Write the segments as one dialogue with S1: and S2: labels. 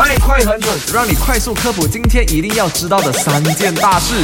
S1: 麦快很准，让你快速科普今天一定要知道的三件大事。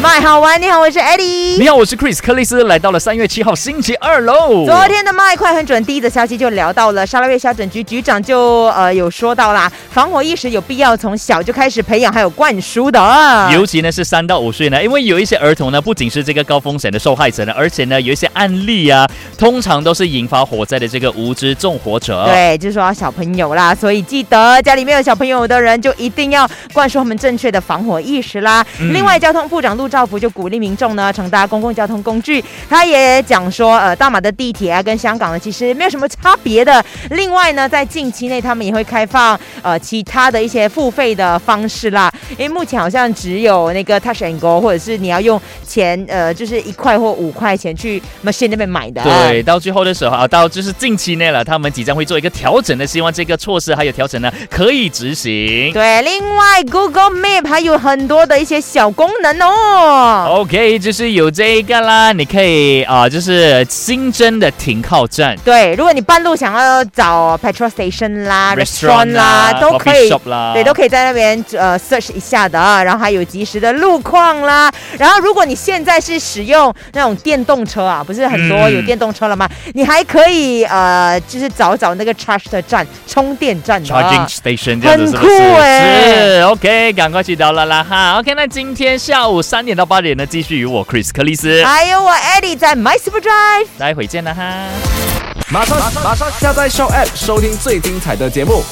S2: 麦好玩，你好，我是 Eddie。
S3: 你好，我是 Chris 克里斯，来到了三月七号星期二喽。
S2: 昨天的麦快很准，第一则消息就聊到了沙拉越消诊局局长就呃有说到啦，防火意识有必要从小就开始培养还有灌输的。
S3: 尤其呢是三到五岁呢，因为有一些儿童呢不仅是这个高风险的受害者呢，而且呢有一些案例啊，通常都是引发火灾的这个无知纵火者。
S2: 对，就是说小朋友啦，所以记得家里面有小朋友的人就一定要灌输他们正确的防火意识啦。另外，交通部长陆兆福就鼓励民众呢乘搭公共交通工具，他也讲说，呃，大马的地铁啊跟香港呢其实没有什么差别的。另外呢，在近期内他们也会开放呃其他的一些付费的方式啦，因为目前好像只有那个 Touch and Go，或者是你要用钱呃就是一块或五块钱去 machine 那边买的。
S3: 对，到最后的时候啊，到就是近期内了，他们即将会做一个调整的，希望这个措施还有调整呢可以执行。
S2: 对，另外 Google Map 还有很多的一些小功能哦。
S3: OK，就是有这一个啦，你可以啊、就是新增的停靠站。
S2: 对，如果你半路想要找 petrol station 啦、
S3: Restaurant
S2: 啦，都可以对，都可以在那边呃 search 一下的啊。然后还有及时的路况啦。然后如果你现在是使用那种电动车啊，不是很多
S3: 嗯
S2: 有电动车了吗？你还可以呃，就是找找那个 charge 的站、充电站的。
S3: Charging station 这样子是不是？
S2: 很酷欸
S3: 是 OK，赶快去到了啦哈。OK，那今天下午三点到八点呢，继续与我 Chris 克里斯，
S2: 还有我 Eddie 在 My Super Drive。
S3: 待会见了哈。
S1: 马上马上下载 Show App 收听最精彩的节目。